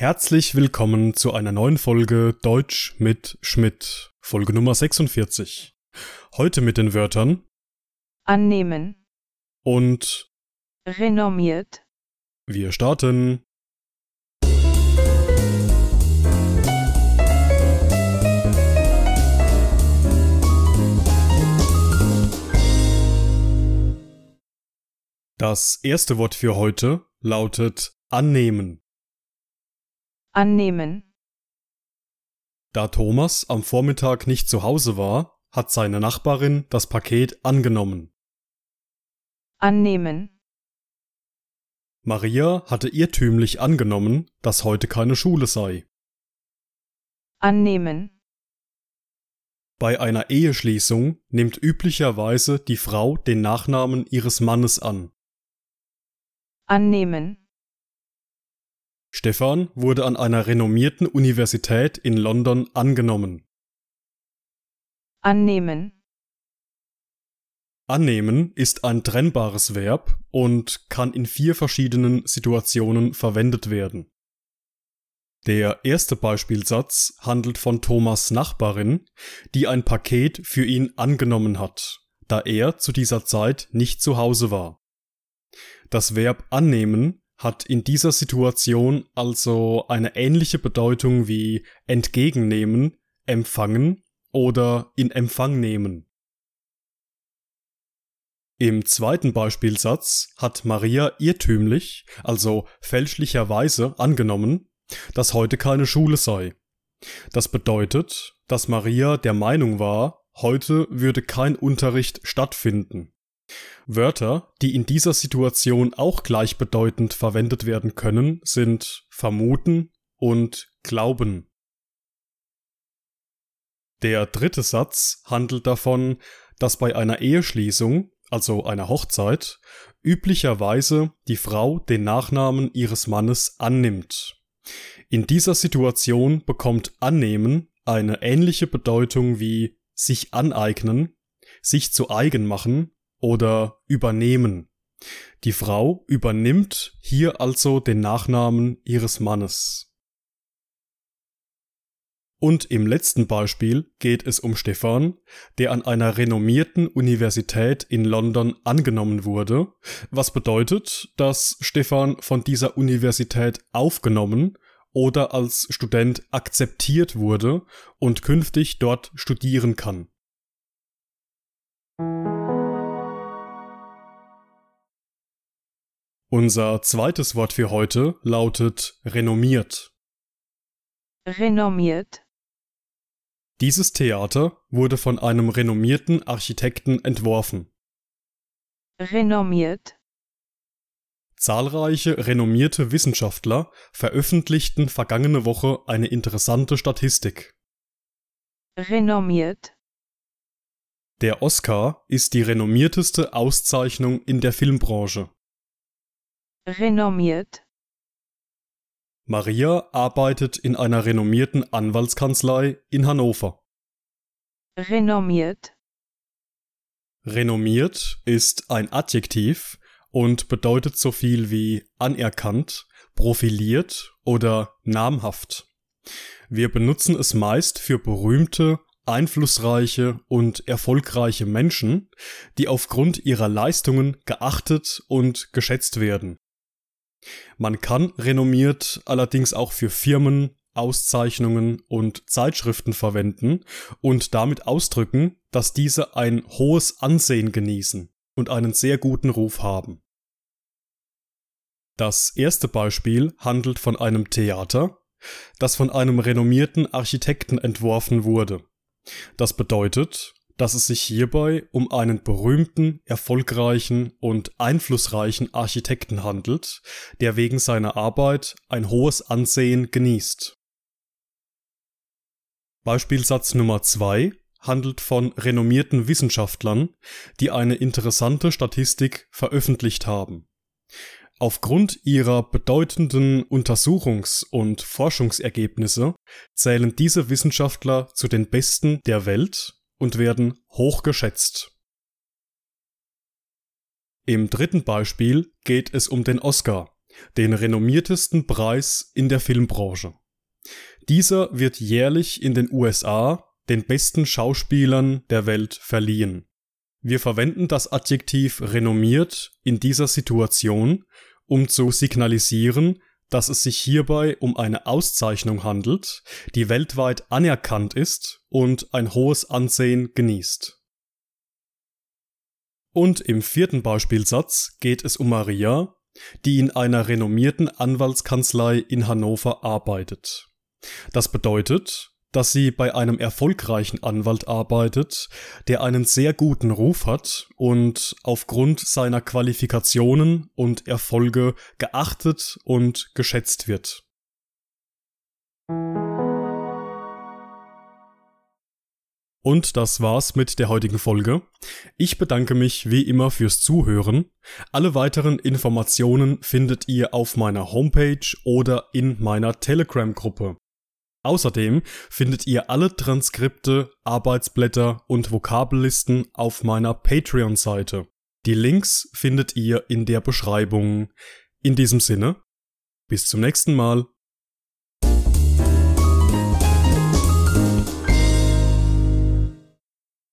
Herzlich willkommen zu einer neuen Folge Deutsch mit Schmidt, Folge Nummer 46. Heute mit den Wörtern annehmen, und renommiert, wir starten. Das erste Wort für heute lautet annehmen. Annehmen, Da Thomas am Vormittag nicht zu Hause war, hat seine Nachbarin das Paket angenommen. annehmen, Maria hatte irrtümlich angenommen, dass heute keine Schule sei. annehmen, Bei einer Eheschließung nimmt üblicherweise die Frau den Nachnamen ihres Mannes an. annehmen, Stefan wurde an einer renommierten Universität in London angenommen. annehmen, Annehmen ist ein trennbares Verb und kann in vier verschiedenen Situationen verwendet werden. Der erste Beispielsatz handelt von Thomas Nachbarin, die ein Paket für ihn angenommen hat, da er zu dieser Zeit nicht zu Hause war. Das Verb annehmen hat in dieser Situation also eine ähnliche Bedeutung wie entgegennehmen, empfangen oder in Empfang nehmen. Im zweiten Beispielsatz hat Maria irrtümlich, also fälschlicherweise angenommen, dass heute keine Schule sei. Das bedeutet, dass Maria der Meinung war, heute würde kein Unterricht stattfinden. Wörter, die in dieser Situation auch gleichbedeutend verwendet werden können, sind vermuten und glauben. Der dritte Satz handelt davon, dass bei einer Eheschließung, also einer Hochzeit, üblicherweise die Frau den Nachnamen ihres Mannes annimmt. In dieser Situation bekommt annehmen eine ähnliche Bedeutung wie sich aneignen, sich zu eigen machen oder übernehmen. Die Frau übernimmt hier also den Nachnamen ihres Mannes. Und im letzten Beispiel geht es um Stefan, der an einer renommierten Universität in London angenommen wurde, was bedeutet, dass Stefan von dieser Universität aufgenommen oder als Student akzeptiert wurde und künftig dort studieren kann. Unser zweites Wort für heute lautet renommiert. renommiert, Dieses Theater wurde von einem renommierten Architekten entworfen. renommiert, Zahlreiche renommierte Wissenschaftler veröffentlichten vergangene Woche eine interessante Statistik. renommiert, Der Oscar ist die renommierteste Auszeichnung in der Filmbranche. Renommiert, Maria arbeitet in einer renommierten Anwaltskanzlei in Hannover. renommiert, Renommiert ist ein Adjektiv und bedeutet so viel wie anerkannt, profiliert oder namhaft. Wir benutzen es meist für berühmte, einflussreiche und erfolgreiche Menschen, die aufgrund ihrer Leistungen geachtet und geschätzt werden. Man kann renommiert allerdings auch für Firmen, Auszeichnungen und Zeitschriften verwenden und damit ausdrücken, dass diese ein hohes Ansehen genießen und einen sehr guten Ruf haben. Das erste Beispiel handelt von einem Theater, das von einem renommierten Architekten entworfen wurde. Das bedeutet, dass es sich hierbei um einen berühmten, erfolgreichen und einflussreichen Architekten handelt, der wegen seiner Arbeit ein hohes Ansehen genießt. Beispielsatz Nummer zwei handelt von renommierten Wissenschaftlern, die eine interessante Statistik veröffentlicht haben. Aufgrund ihrer bedeutenden Untersuchungs- und Forschungsergebnisse zählen diese Wissenschaftler zu den besten der Welt und werden hoch geschätzt. Im dritten Beispiel geht es um den Oscar, den renommiertesten Preis in der Filmbranche. Dieser wird jährlich in den USA den besten Schauspielern der Welt verliehen. Wir verwenden das Adjektiv renommiert in dieser Situation, um zu signalisieren, dass es sich hierbei um eine Auszeichnung handelt, die weltweit anerkannt ist und ein hohes Ansehen genießt. Und im vierten Beispielsatz geht es um Maria, die in einer renommierten Anwaltskanzlei in Hannover arbeitet. Das bedeutet, dass sie bei einem erfolgreichen Anwalt arbeitet, der einen sehr guten Ruf hat und aufgrund seiner Qualifikationen und Erfolge geachtet und geschätzt wird. Und das war's mit der heutigen Folge. Ich bedanke mich wie immer fürs Zuhören. Alle weiteren Informationen findet ihr auf meiner Homepage oder in meiner Telegram-Gruppe. Außerdem findet ihr alle Transkripte, Arbeitsblätter und Vokabellisten auf meiner Patreon-Seite. Die Links findet ihr in der Beschreibung. In diesem Sinne, bis zum nächsten Mal.